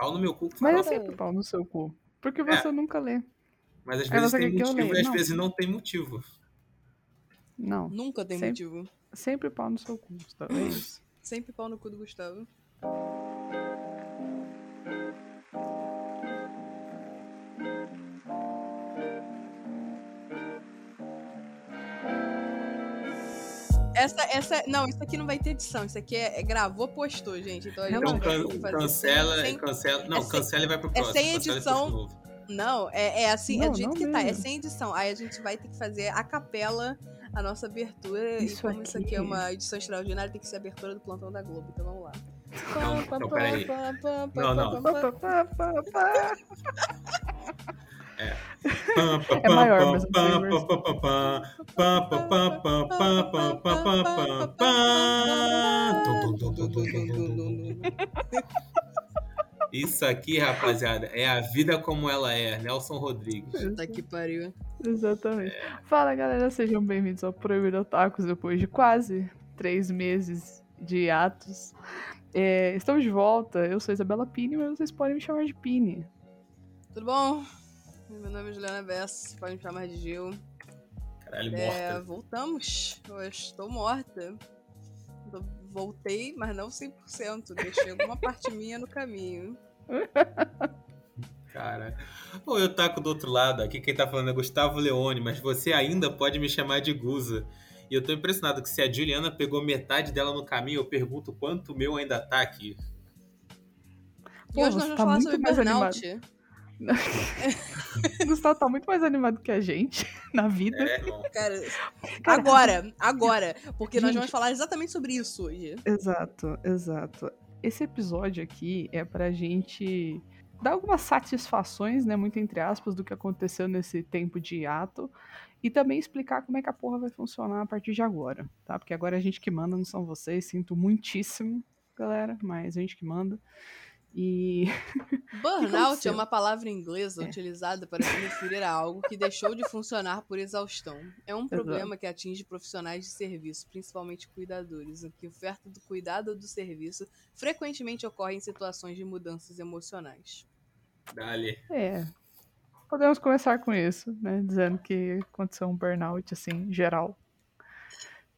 Pau no meu cu. Mas é farofa. sempre pau no seu cu. Porque você nunca lê. Mas às vezes tem eu motivo e às Não. vezes não tem motivo. Não. Nunca tem Sempre. motivo. Sempre pau no seu cu, tá é isso? Sempre pau no cu do Gustavo. Essa, essa, não, isso aqui não vai ter edição. Isso aqui é, é gravou, postou, gente. Então a gente Então vai can- cancela, sem- cancela. Não, é sem- cancela e vai pro é próximo. sem cancela e edição. Não, é, é assim, é Não, do jeito não que tá, é mesmo. sem edição. Aí a gente vai ter que fazer a capela, a nossa abertura. Isso e como isso aqui é aqui- uma edição extraordinária, tem que ser a abertura do plantão da Globo. Então vamos lá. Não, então, peraí. Não, não. É maior, mas Isso aqui, rapaziada, é a vida como ela é. Nelson Rodrigues. Tá que pariu. Exatamente. Fala galera, sejam bem-vindos ao Proibido Otakus depois de quase três meses de atos. É, estamos de volta, eu sou Isabela Pini, mas vocês podem me chamar de Pini. Tudo bom? Meu nome é Juliana Bess, pode me chamar de Gil. Caralho, É, morta. voltamos. Eu estou morta. Voltei, mas não 100%. Deixei alguma parte minha no caminho. Cara. Ô, eu taco do outro lado. Aqui quem tá falando é Gustavo Leone, mas você ainda pode me chamar de Guza. E eu tô impressionado que se a Juliana pegou metade dela no caminho, eu pergunto quanto meu ainda tá aqui. E Pô, hoje nós vamos tá falar muito sobre burnout. O Gustavo tá muito mais animado que a gente na vida. É. Cara, Cara, agora, agora. Porque nós Gente. vamos falar exatamente sobre isso hoje. Exato, exato. Esse episódio aqui é pra gente dar algumas satisfações, né, muito entre aspas, do que aconteceu nesse tempo de hiato e também explicar como é que a porra vai funcionar a partir de agora, tá? Porque agora a gente que manda, não são vocês. Sinto muitíssimo, galera, mas a gente que manda. E Burnout é uma palavra inglesa É. utilizada para se referir a algo que deixou de funcionar por exaustão. É um problema que atinge profissionais de serviço, principalmente cuidadores, em que oferta do cuidado ou do serviço frequentemente ocorre em situações de mudanças emocionais. Dali. é, podemos começar com isso, né, dizendo que aconteceu um burnout assim, geral.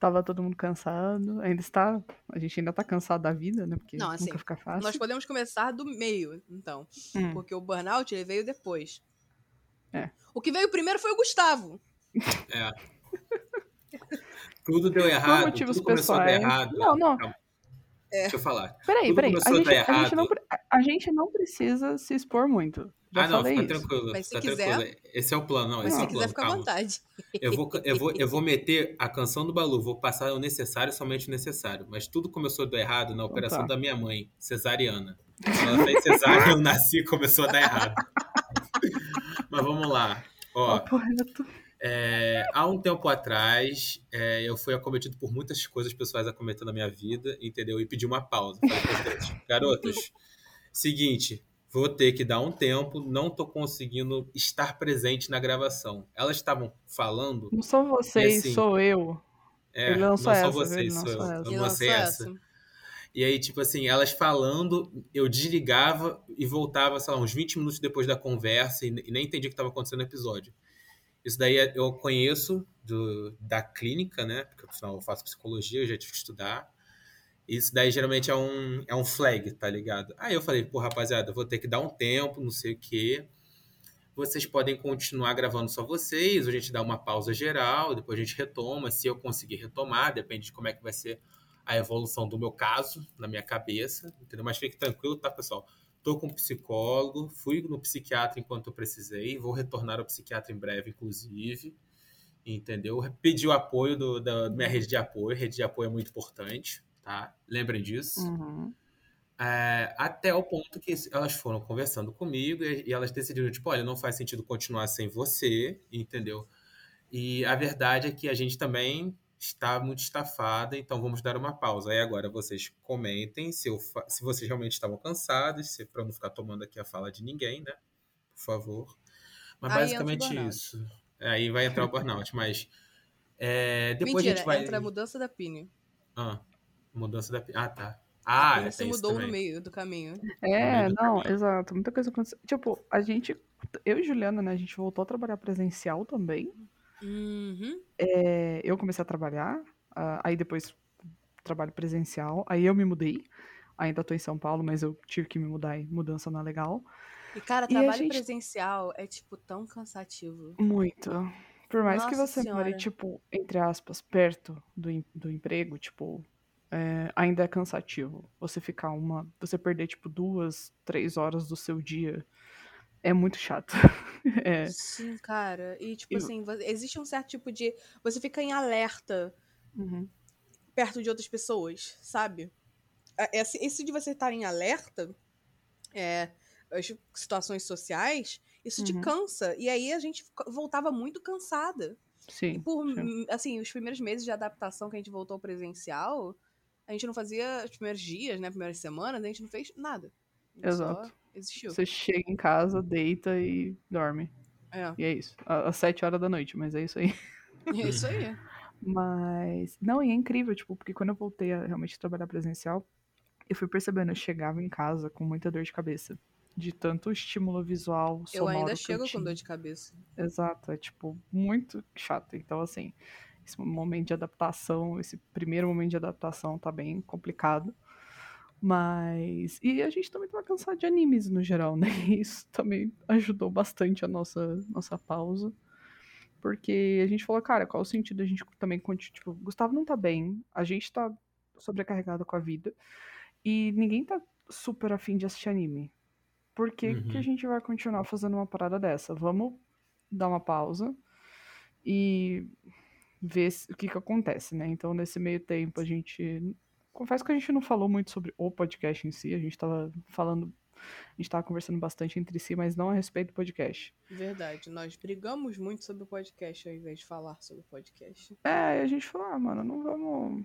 Tava todo mundo cansado, ainda está, a gente ainda tá cansado da vida, né, porque Não, assim, nunca fica fácil. Nós podemos começar do meio, então. Hum. Porque o burnout ele veio depois. É. O que veio primeiro foi o Gustavo. É. Tudo deu Por errado. motivos tudo começou a dar pessoais. errado. Não, não. Calma. Deixa eu falar. Peraí, Tudo peraí. A gente, a, gente não, a gente não precisa se expor muito. Já ah, não, falei fica isso. tranquilo. Mas se fica quiser- tranquilo. Esse é o plano, não. Mas Esse se é o quiser plano. ficar à vontade. Eu vou, eu, vou, eu vou meter a canção do Balu, vou passar o necessário, somente o necessário. Mas tudo começou a dar errado na operação tá. da minha mãe, cesariana. Ela fez cesárea, eu nasci e começou a dar errado. Mas vamos lá. Ó, Correto. é, há um tempo atrás, é, eu fui acometido por muitas coisas pessoais acometendo na minha vida, entendeu? E pedi uma pausa. Falei garotas, seguinte, vou ter que dar um tempo, não tô conseguindo estar presente na gravação. Elas estavam falando Não são vocês, assim, sou eu. é, não essa, vocês, sou eu. essa. Ele lancei lançou essa. E aí, tipo assim, elas falando, eu desligava e voltava, sei lá, uns 20 minutos depois da conversa e, e nem entendi o que estava acontecendo no episódio. Isso daí é- eu conheço do, da clínica, né? Porque afinal eu faço psicologia, eu já tive que estudar. Isso daí geralmente é um, é um flag, tá ligado? Aí eu falei, pô, rapaziada, vou ter que dar um tempo, não sei o quê. Vocês podem continuar gravando só vocês, a gente dá uma pausa geral, depois a gente retoma, se eu conseguir retomar, depende de como é que vai ser a evolução do meu caso, na minha cabeça, entendeu? Mas fique tranquilo, tá, pessoal? Tô com um psicólogo, fui no psiquiatra enquanto eu precisei, vou retornar ao psiquiatra em breve, inclusive, entendeu? Pedi o apoio do- da minha rede de apoio, rede de apoio é muito importante, tá? Lembrem disso. Uhum. É, até o ponto que elas foram conversando comigo e, e elas decidiram, tipo, olha, não faz sentido continuar sem você, entendeu? E a verdade é que a gente também está muito estafada, então vamos dar uma pausa. Aí agora vocês comentem se, eu se vocês realmente estavam cansados, se para não ficar tomando aqui a fala de ninguém, né? Por favor. Mas Aí basicamente isso. Aí vai entrar o burnout, mas é, depois Mentira, a gente vai. entra a mudança da Pini. Ah, mudança da. Ah, tá. Ah, é, se isso mudou no meio do caminho. É, do não, caminho. exato. Muita coisa aconteceu. Tipo, a gente. Eu e Juliana, né? A gente voltou a trabalhar presencial também. Uhum. É, eu comecei a trabalhar, ah, aí depois trabalho presencial, aí eu me mudei. Ainda tô em São Paulo, mas eu tive que me mudar e mudança não é legal. E, cara, E trabalho gente- presencial é, tipo, tão cansativo. Muito. Por mais que Nossa você more, Senhora. tipo, entre aspas, perto do, do emprego, tipo, é, ainda é cansativo. Você ficar uma. Você perder, tipo, duas, três horas do seu dia é muito chato. É. Sim, cara. E, tipo E- assim, existe um certo tipo de. Você fica em alerta Uhum. perto de outras pessoas, sabe? É- Esse, esse de você estar em alerta, é, as situações sociais, isso te Uhum. cansa. E aí a gente voltava muito cansada. E Sim. por, sim. assim, os primeiros meses de adaptação que a gente voltou ao presencial, a gente não fazia os primeiros dias, né? Primeiras semanas, a gente não fez nada. Exato. Existiu. Você chega em casa, deita e dorme. É, E é isso. Às sete horas da noite, mas é isso aí. é isso aí. Mas. Não, e é incrível, tipo, porque quando eu voltei a realmente trabalhar presencial, eu fui percebendo, eu chegava em casa com muita dor de cabeça. De tanto estímulo visual, Eu sonoro ainda que chego com tinha. dor de cabeça. Exato, é tipo, muito chato. Então, assim, esse momento de adaptação, esse primeiro momento de adaptação tá bem complicado. Mas. E a gente também tava cansado de animes no geral, né? Isso também ajudou bastante a nossa, nossa pausa. Porque a gente falou, cara, qual o sentido a gente também continuar. Tipo, Gustavo não tá bem, a gente tá sobrecarregado com a vida. E ninguém tá super afim de assistir anime. Por que, que a Uhum. gente vai continuar fazendo uma parada dessa? Vamos dar uma pausa e ver o que que acontece, né? Então, nesse meio tempo, a gente. Confesso que a gente não falou muito sobre o podcast em si, a gente tava falando. A gente tava conversando bastante entre si, mas não a respeito do podcast. Verdade, nós brigamos muito sobre o podcast ao invés de falar sobre o podcast. É, e a gente falou, ah, mano, não vamos.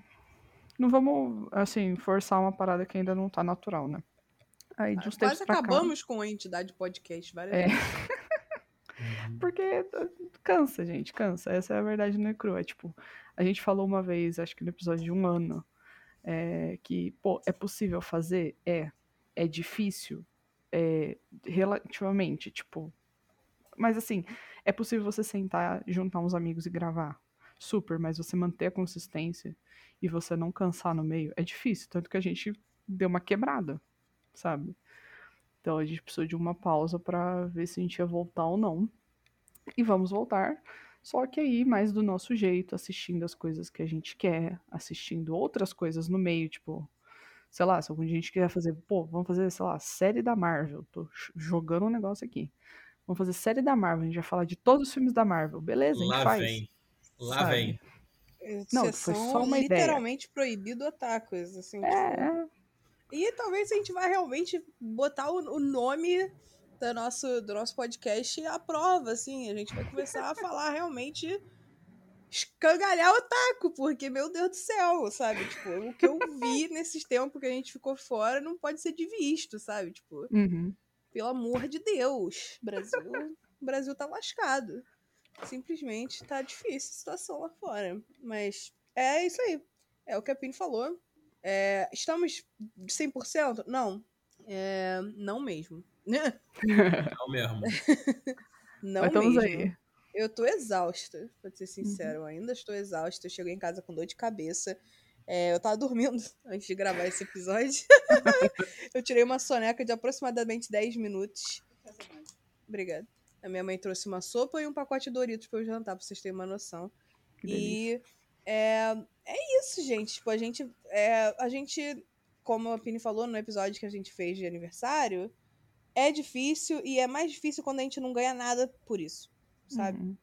Não vamos, assim, forçar uma parada que ainda não tá natural, né? Aí, de uns tempos Quase pra cá- acabamos com a entidade podcast várias É. vezes. Porque uh, cansa, gente, cansa. Essa é a verdade no cru. É tipo, a gente falou uma vez, acho que no episódio de um ano, é, que, pô, é possível fazer? É. É difícil? É, relativamente, tipo. Mas assim, é possível você sentar, juntar uns amigos e gravar? Super, mas você manter a consistência e você não cansar no meio é difícil. Tanto que a gente deu uma quebrada, sabe? Então a gente precisou de uma pausa pra ver se a gente ia voltar ou não. E vamos voltar. Só que aí, mais do nosso jeito, assistindo as coisas que a gente quer, assistindo outras coisas no meio, tipo, sei lá, se algum dia a gente quiser fazer, pô, vamos fazer, sei lá, série da Marvel. Tô jogando um negócio aqui. Vamos fazer série da Marvel, a gente vai falar de todos os filmes da Marvel. Beleza, a gente Lá faz. vem. Lá sabe? vem. Não, foi são só uma ideia. literalmente proibido otakus, assim, tipo... É, é, E talvez a gente vai realmente botar o, o nome do nosso, do nosso podcast à prova, assim. A gente vai começar a falar realmente escangalhar o taco, porque, meu Deus do céu, sabe? Tipo, o que eu vi nesses tempos que a gente ficou fora não pode ser de visto, sabe? Tipo, uhum. pelo amor de Deus, Brasil, o Brasil tá lascado. Simplesmente tá difícil a situação lá fora. Mas é isso aí. É o que a Pini falou. É, estamos 100%? Não. É, não mesmo. Não mesmo. Não Mas estamos mesmo. aí. Eu tô exausta, pra ser sincero. Eu ainda estou exausta. Eu cheguei em casa com dor de cabeça. É, eu tava dormindo antes de gravar esse episódio. eu tirei uma soneca de aproximadamente 10 minutos. Obrigada. A minha mãe trouxe uma sopa e um pacote de Doritos pra eu jantar, pra vocês terem uma noção. E é, é isso, gente. Tipo, a gente, é, a gente, como a Pini falou no episódio que a gente fez de aniversário, é difícil e é mais difícil quando a gente não ganha nada por isso, sabe? Uhum.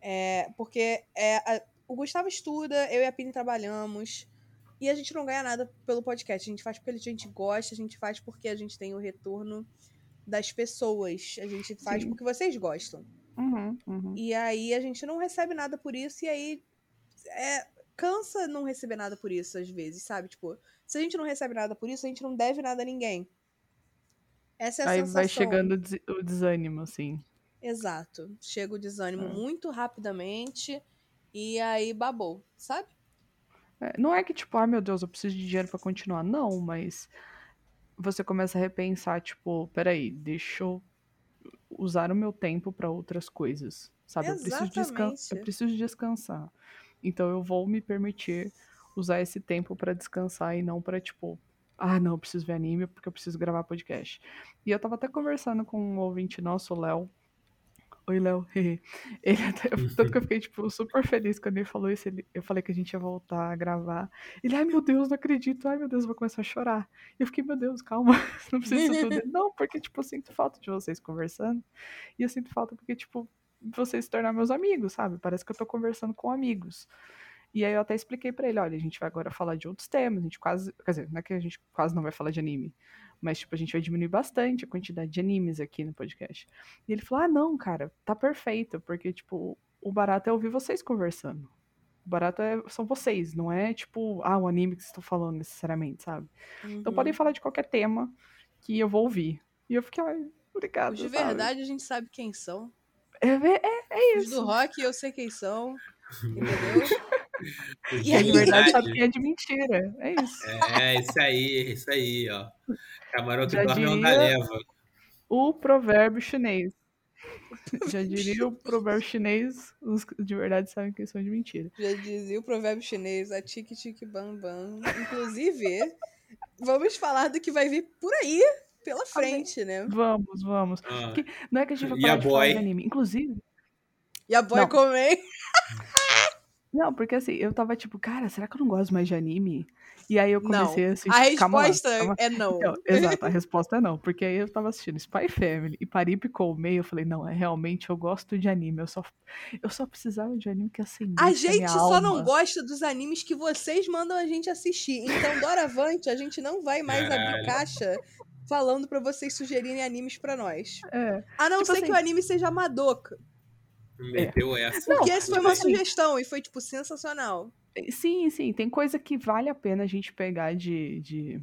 É, porque é, a- o Gustavo estuda, eu e a Pini trabalhamos. E a gente não ganha nada pelo podcast. A gente faz porque a gente gosta, a gente faz porque a gente tem o retorno das pessoas. A gente faz Sim. porque vocês gostam. Uhum, uhum. E aí a gente não recebe nada por isso, e aí é, cansa não receber nada por isso, às vezes, sabe? Tipo, se a gente não recebe nada por isso, a gente não deve nada a ninguém. Essa é a Aí sensação. vai chegando o des- o desânimo, assim. Exato. Chega o desânimo É. muito rapidamente, e aí babou, sabe? É, não é que, tipo, ah, meu Deus, eu preciso de dinheiro pra continuar. Não, mas você começa a repensar, tipo, peraí, deixa eu usar o meu tempo pra outras coisas. Sabe? Eu preciso, eu preciso descansar. Então eu vou me permitir usar esse tempo pra descansar e não pra, tipo, ah, não, eu preciso ver anime porque eu preciso gravar podcast. E eu tava até conversando com um ouvinte nosso, o Léo. Oi, Léo. Ele até, tanto que eu fiquei, tipo, super feliz quando ele falou isso. Ele, eu falei que a gente ia voltar a gravar. Ele, ai meu Deus, não acredito. Ai meu Deus, eu vou começar a chorar. E eu fiquei, meu Deus, calma. Não precisa tudo. Não, porque, tipo, eu sinto falta de vocês conversando. E eu sinto falta porque, tipo, vocês se tornar meus amigos, sabe? Parece que eu tô conversando com amigos. E aí eu até expliquei pra ele, olha, a gente vai agora falar de outros temas, a gente quase, quer dizer, não é que a gente quase não vai falar de anime, mas tipo, a gente vai diminuir bastante a quantidade de animes aqui no podcast. E ele falou: "Ah, não, cara, tá perfeito, porque tipo, o barato é ouvir vocês conversando. O barato é, são vocês, não é tipo, ah, o anime que vocês estão falando necessariamente, sabe? Então Uhum. podem falar de qualquer tema que eu vou ouvir. E eu fiquei, ai, obrigado. Os de sabe? verdade a gente sabe quem são. É, é, é Os isso. do rock eu sei quem são. Os Entendeu? E de verdade sabe quem é de mentira. É isso. É, isso aí, isso aí, ó. Camarão que Já dorme é onda leva. O provérbio chinês. Já diria o provérbio chinês, os que de verdade sabem que são de mentira. Já dizia o provérbio chinês, a tique tique bam bam. Inclusive, vamos falar do que vai vir por aí pela frente, né? Vamos, vamos. Ah, Não é que a gente vai falar a de anime. Inclusive, E a boy Não. comem. não, porque assim, eu tava tipo, cara, será que eu não gosto mais de anime? E aí eu Não. comecei a assistir. A calma lá, resposta calma. é não. Então, exato, a resposta é não. Porque aí eu tava assistindo Spy Family e Paripe Meio, eu falei, não, é realmente eu gosto de anime. Eu só, eu só precisava de anime que acendesse A a gente minha só não alma. gosta dos animes que vocês mandam a gente assistir. Então, doravante, a gente não vai mais abrir caixa falando pra vocês sugerirem animes pra nós. É. A não Tipo ser assim- que o anime seja Madoka. Meteu essa. Não, Porque essa foi uma assim- sugestão e foi, tipo, sensacional. Sim, sim, tem coisa que vale a pena a gente pegar de. de...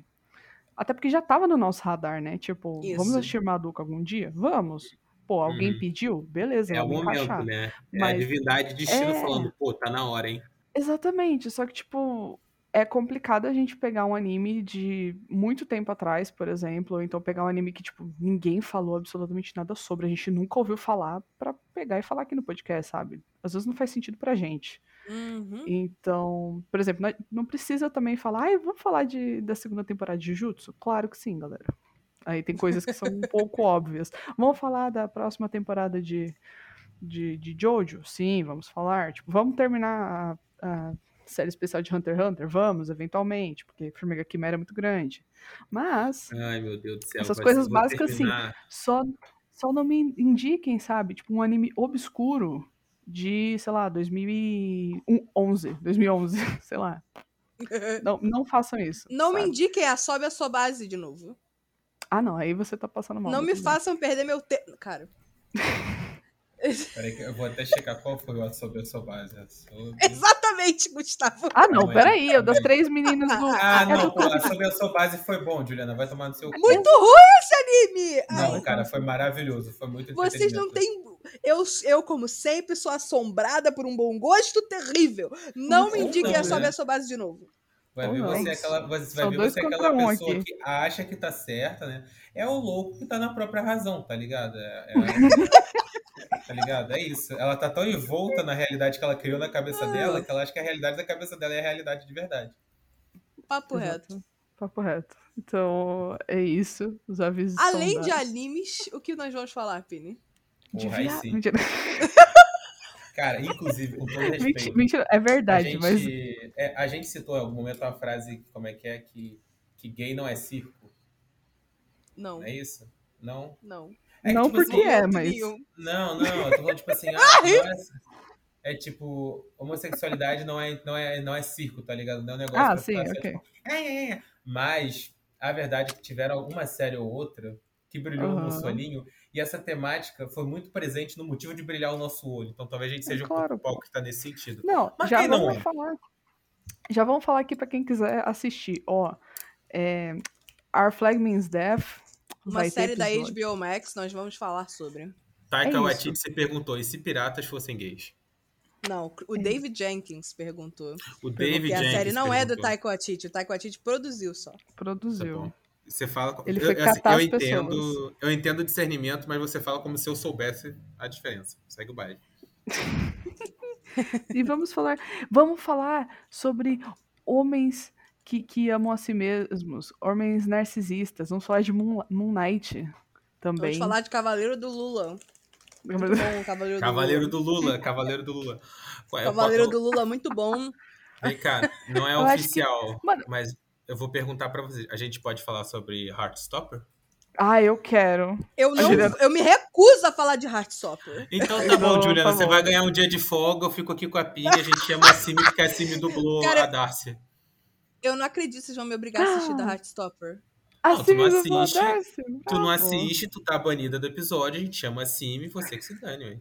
Até porque já tava no nosso radar, né? Tipo, vamos Isso. assistir Madoka algum dia? Vamos. Pô, alguém Uhum. pediu? Beleza, É o vamos momento, encaixar. né? É a Mas- divindade destino É. falando, pô, tá na hora, hein? Exatamente, só que, tipo, é complicado a gente pegar um anime de muito tempo atrás, por exemplo, ou então pegar um anime que, tipo, ninguém falou absolutamente nada sobre, a gente nunca ouviu falar, pra pegar e falar aqui no podcast, sabe? Às vezes não faz sentido pra gente. Uhum. Então, por exemplo, não- precisa também falar, ai, vamos falar de, da segunda temporada de Jujutsu? Claro que sim, galera. Aí tem coisas que são um pouco óbvias. Vamos falar da próxima temporada de, de, de Jojo? Sim, vamos falar. Tipo, vamos terminar a, a série especial de Hunter x Hunter? Vamos, eventualmente, porque Formiga Quimera é muito grande. Mas, Ai, meu Deus do céu. Essas coisas básicas, sim. terminar. só, só não me indiquem, sabe? Tipo, um anime obscuro de, sei lá, 2011, 2011, sei lá. Não, não façam isso. Não me sabe? indiquem a Sobe a Sua Base de novo. Ah, não, aí você tá passando mal. não mas me façam perder meu tempo. Cara, Peraí, que eu vou até checar qual foi o sobre a sua base. A sobre- exatamente, Gustavo. Ah, não, Não, é- peraí, eu das três meninas do. Ah, não, pô, a sobre a sua base foi bom, Juliana. Vai tomar no seu cu. Muito ruim esse anime! Não, Ai, cara, foi maravilhoso. Foi muito vocês não têm. Eu, eu, como sempre, sou assombrada por um bom gosto terrível. Não me indiquem a Sobe né? a Sua Base de novo. Vai ver você aquela, você vai ver você aquela um pessoa aqui. que acha que tá certa, né? É o louco que tá na própria razão, tá ligado? É, é- tá ligado? É isso. Ela tá tão envolta na realidade que ela criou na cabeça dela que ela acha que a realidade da cabeça dela é a realidade de verdade. Papo Exato. reto. Papo reto. Então, é isso. Os avisos Além de dados. animes, o que nós vamos falar, Pini? De Porra, aí via- sim. Mentira. Cara, inclusive, com todo Mentira, respeito. mentira, é A verdade, gente, mas. é, a gente citou em algum momento uma frase, como é que é, que, que gay não é circo. Não, Não é isso? Não? não. É que, Não tipo porque assim, é, mas. Não, não, eu tô falando tipo assim, ah, nossa. É tipo, homossexualidade não é, não, é, não é circo, tá ligado? Não é um negócio Ah, sim, ficar assim, ok. tipo, é, é, é. Mas a verdade é que tiveram alguma série ou outra que brilhou Aham. no solinho e essa temática foi muito presente no motivo de brilhar o nosso olho. Então talvez a gente É seja claro, um pouco hipócrita nesse sentido. Não, Mas já quem não vamos é? falar. Já vamos falar aqui pra quem quiser assistir. Ó, é, Our Flag Means Death. Uma série da. HBO Max, nós vamos falar sobre. Taika É. Waititi se perguntou, e se piratas fossem gays? Não, o David Jenkins perguntou. O David Porque a Jenkins série não é do perguntou. Taika Waititi. O Taika Waititi produziu só. Tá Produziu. bom. Você fala. Ele eu, foi assim, catar eu as entendo, pessoas. eu entendo o discernimento, mas você fala como se eu soubesse a diferença. Segue o baile. E vamos falar, vamos falar sobre homens que, que amam a si mesmos, homens narcisistas. Vamos falar de Moon, Moon Knight também. Vamos falar de Cavaleiro do Lula. Muito bom, Cavaleiro, Cavaleiro do do Lula, Cavaleiro do Lula. É? Lula. Cavaleiro do Lula, muito bom. Vem cá, não é Eu acho que- oficial, Mano- mas eu vou perguntar pra você. A gente pode falar sobre Heartstopper? Ah, eu quero. Eu, não, Juliana- eu me recuso a falar de Heartstopper. Então tá bom, Não, Juliana, tá você bom. vai ganhar um dia de folga, eu fico aqui com a Pini, a gente chama a Simi, porque a Simi dublou Cara, a Darcy. Eu não acredito que vocês vão me obrigar a assistir da Heartstopper. Não, tu Assim não assiste. Tu não Ah, assiste, tu tá banida do episódio, a gente chama a Simi, você que se dane, ué.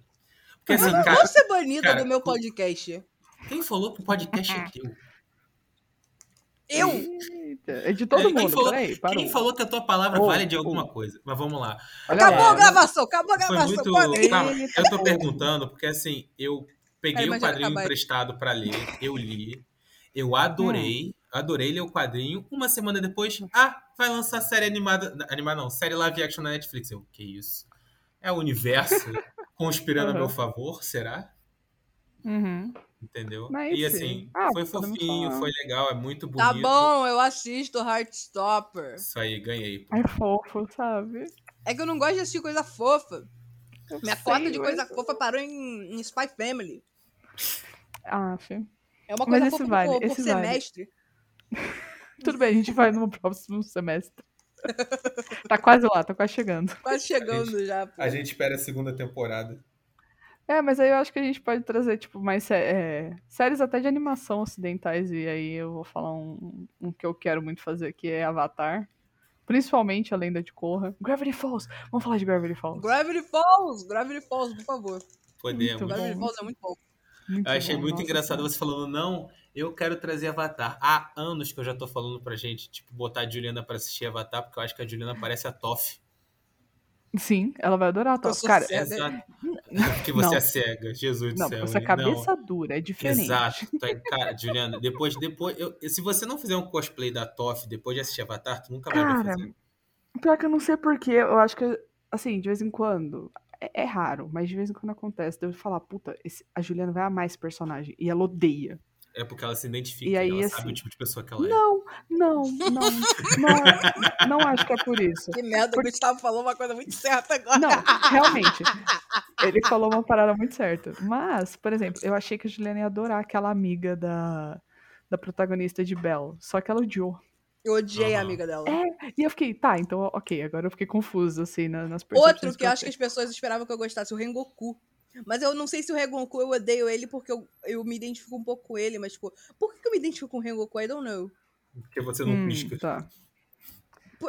Porque Eu assim, não cara, vou ser banida cara, do meu tu- podcast. quem falou que o podcast é teu? Eu? Eita, É de todo É, quem mundo, falou- peraí, parou. Quem falou que a tua palavra Oh, vale de oh. alguma coisa? Mas vamos lá. Olha Acabou lá. a gravação, acabou a Foi gravação. muito. Calma, eu tô perguntando porque assim, eu peguei o mas já quadrinho emprestado pra ler, eu li, eu adorei, adorei ler o quadrinho. Uma semana depois, ah, vai lançar série animada, animada não, série live action na Netflix. Eu, que isso? É o universo conspirando a meu Uhum. favor, será? Uhum. Entendeu? Mas, e assim, ah, foi fofinho, foi legal, é muito bonito. Tá bom, eu assisto Heartstopper. Isso aí, ganhei. pô. É fofo, sabe? É que eu não gosto de assistir coisa fofa. Eu Minha sei, cota de mas- coisa fofa parou em, em Spy Family. Ah. É uma coisa fofa vale, por, por vale. semestre. Tudo bem, a gente vai no próximo semestre. tá quase lá, tá quase chegando. Quase chegando já. pô. A gente espera a segunda temporada. É, mas aí eu acho que a gente pode trazer, tipo, mais sé- é, séries até de animação ocidentais, e aí eu vou falar um, um que eu quero muito fazer, que é Avatar. Principalmente a Lenda de Korra. Gravity Falls! Vamos falar de Gravity Falls. Gravity Falls! Gravity Falls, por favor. Podemos. Muito Gravity. Falls é muito bom. Muito Eu achei bom, muito nossa engraçado você falando, não, eu quero trazer Avatar. Há anos que eu já tô falando pra gente, tipo, botar a Juliana pra assistir Avatar, porque eu acho que a Juliana parece a Toff. Sim, ela vai adorar. Tá? Eu sou Cara, cega. Exato. Porque você Não. é cega, Jesus do não, céu. você é cabeça dura, é Não. diferente. Exato. É- Cara, Juliana, depois, depois eu- se você não fizer um cosplay da Toff depois de assistir Avatar, tu nunca vai Cara, fazer. Pior que eu não sei porquê, eu acho que, assim, de vez em quando, é, é raro, mas de vez em quando acontece, de eu falar, puta, esse- a Juliana vai amar esse personagem, e ela odeia. É porque ela se identifica, E aí, ela assim, sabe o tipo de pessoa que ela é. Não, não, não, não, não acho que é por isso. Que merda, o Gustavo falou uma coisa muito certa agora. Não, realmente. Ele falou uma parada muito certa. Mas, por exemplo, eu achei que a Juliana ia adorar aquela amiga da, da protagonista de Belle. Só que ela odiou. Eu odiei a Aham. amiga dela. É, E eu fiquei, tá, então, ok, agora eu fiquei confusa, assim, na- nas percepções Outro que eu eu acho que as pessoas esperavam que eu gostasse, o Rengoku. Mas eu não sei se o Rengoku eu odeio ele porque eu, eu me identifico um pouco com ele, mas tipo, por que que eu me identifico com o Rengoku? I don't know. Porque você não Hum, pisca. Tá.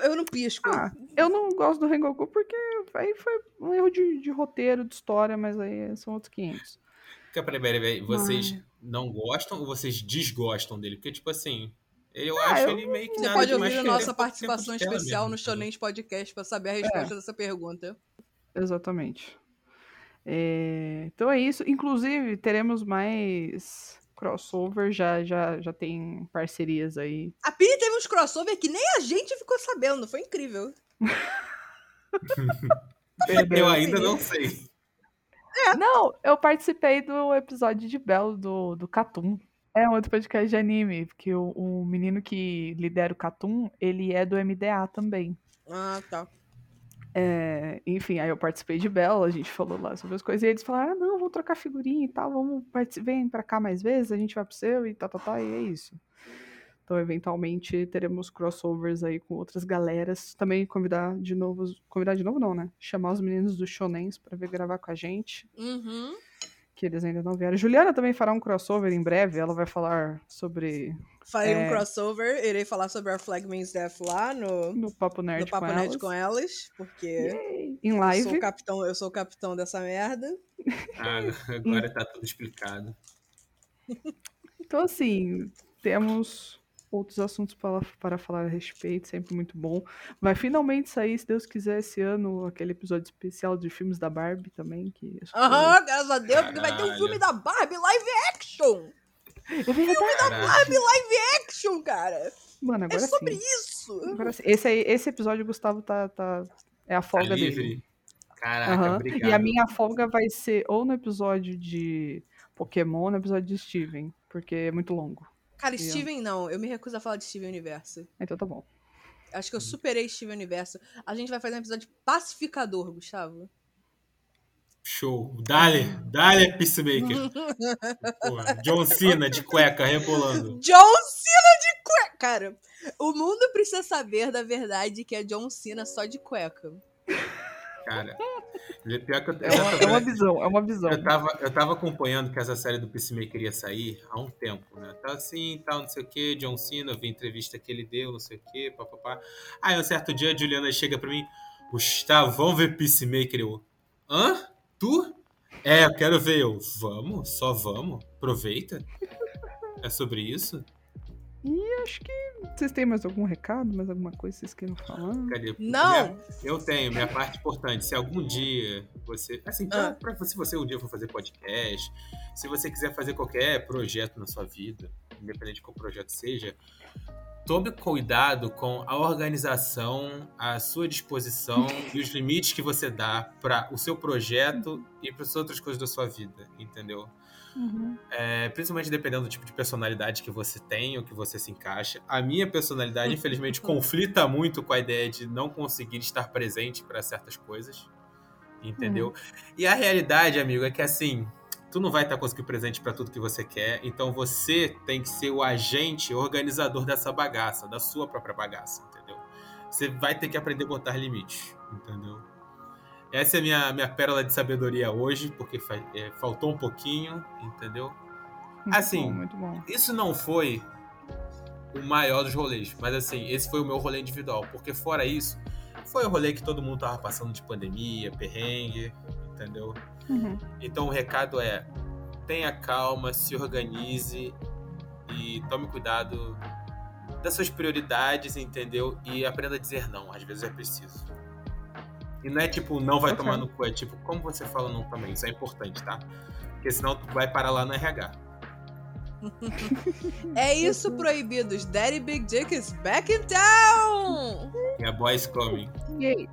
Eu não pisco. Ah, eu não gosto do Rengoku porque aí foi um erro de, de roteiro, de história, mas aí são outros 500. Fica, peraí, peraí, peraí. Vocês Mas- não gostam ou vocês desgostam dele? Porque, tipo assim, eu Ah, acho eu- ele meio que Você nada pode ouvir a nossa participação tela especial mesmo, no? Shonens Podcast pra saber a resposta dessa pergunta. Exatamente. É, então é isso. Inclusive, teremos mais crossover, já, já, já tem parcerias aí. A Pini teve uns crossover que nem a gente ficou sabendo, foi incrível. Eu ainda não sei. Não, eu participei do episódio de Bell do, do Catum. É um outro podcast de anime, porque o, o menino que lidera o Catum, ele é do MDA também. Ah, tá. É, enfim, aí eu participei de Bell, a gente falou lá sobre as coisas, e eles falaram, ah, não, vamos trocar figurinha e tal, vamos, vem pra cá mais vezes, a gente vai pro seu e tal, tal, tal, e é isso. Então, eventualmente, teremos crossovers aí com outras galeras. Também convidar de novo, convidar de novo não, né? Chamar os meninos do Shonens pra vir gravar com a gente, Uhum. que eles ainda não vieram. Juliana também fará um crossover em breve, ela vai falar sobre, Farei um É. crossover, irei falar sobre a Flag Means Death lá no, no Papo no Nerd Papo com Nerd elas. com elas, porque Yay! Em eu sou, live. o capitão, eu sou o capitão dessa merda. Ah, agora tá tudo explicado. Então, assim, temos outros assuntos para, para falar a respeito, sempre muito bom. Vai finalmente sair, se Deus quiser, esse ano, aquele episódio especial de filmes da Barbie também. que Aham, uhum, graças a Deus, porque vai ter um filme da Barbie live action! É verdade. Filme da Barbie live action, cara! Mano, agora é sobre sim. isso! Agora sim. Esse, aí, esse episódio, Gustavo tá, tá. É a folga tá livre. dele. Caraca, uhum. obrigado. E a minha folga vai ser ou no episódio de Pokémon ou no episódio de Steven, porque é muito longo. Cara, Steven não. Eu me recuso a falar de Steven Universo. Então tá bom. Acho que eu superei Steven Universo. A gente vai fazer um episódio pacificador, Gustavo. Show. Dale, dale, Peacemaker. Porra, John Cena de cueca rebolando. John Cena de cueca! Cara, o mundo precisa saber da verdade que é John Cena só de cueca. Cara, pior que eu, é, uma, é uma visão, é uma visão. Eu tava, eu tava acompanhando que essa série do Peacemaker ia sair há um tempo, né? Tá assim, tal, não sei o que, John Cena, eu vi a entrevista que ele deu, não sei o que, papapá. Aí um certo dia a Juliana chega pra mim, Gustavo, vamos ver Peacemaker? Eu, hã? Tu? É, eu quero ver. Eu, vamos, só vamos, aproveita. É sobre isso? E acho que vocês têm mais algum recado, mais alguma coisa que vocês queiram falar? Cadê? Não! Minha, eu tenho, minha parte importante. Se algum dia você. Assim, ah. pra, se você um dia for fazer podcast, se você quiser fazer qualquer projeto na sua vida, independente de qual projeto seja, tome cuidado com a organização, a sua disposição e os limites que você dá para o seu projeto e para as outras coisas da sua vida, entendeu? Uhum. É, principalmente dependendo do tipo de personalidade que você tem ou que você se encaixa. A minha personalidade, infelizmente, conflita muito com a ideia de não conseguir estar presente para certas coisas, entendeu? Uhum. E a realidade, amigo, é que assim, tu não vai estar conseguindo presente para tudo que você quer, então você tem que ser o agente organizador dessa bagaça, da sua própria bagaça, entendeu? Você vai ter que aprender a botar limites, entendeu? Essa é a minha, minha pérola de sabedoria hoje, porque é, faltou um pouquinho, entendeu? Muito assim, bom, muito bom. isso não foi o maior dos rolês, mas assim, esse foi o meu rolê individual, porque fora isso, foi o rolê que todo mundo tava passando de pandemia, perrengue, entendeu? Uhum. Então o recado é: tenha calma, se organize e tome cuidado das suas prioridades, entendeu? E aprenda a dizer não, às vezes é preciso. E não é tipo, não vai okay. tomar no cu, é tipo, como você fala não também. Isso é importante, tá? Porque senão tu vai parar lá no RH. é isso, proibidos. Daddy Big Dick is back in town! E a boys coming. Yay.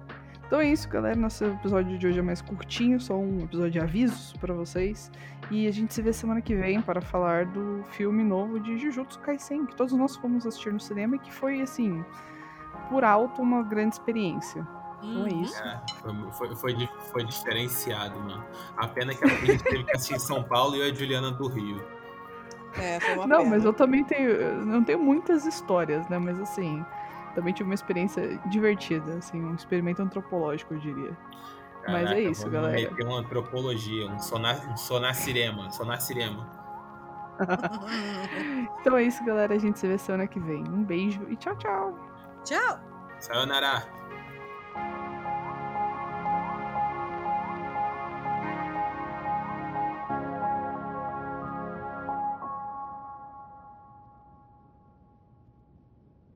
Então é isso, galera. Nosso episódio de hoje é mais curtinho, só um episódio de avisos para vocês. E a gente se vê semana que vem para falar do filme novo de Jujutsu Kaisen, que todos nós fomos assistir no cinema e que foi, assim, por alto, uma grande experiência. Então é isso. É, foi, foi, foi, diferenciado, mano. A pena que a gente teve que assistir em São Paulo e eu e a Juliana do Rio. É, foi uma Não, pena. mas eu também tenho. Não tenho muitas histórias, né? Mas assim, também tive uma experiência divertida, assim, um experimento antropológico, eu diria. Caraca, mas é isso, galera. Meter uma antropologia, um sonar, um sonacirema, sonacirema. então é isso, galera. A gente se vê semana que vem. Um beijo e tchau, tchau. Tchau. Sayonara. thank you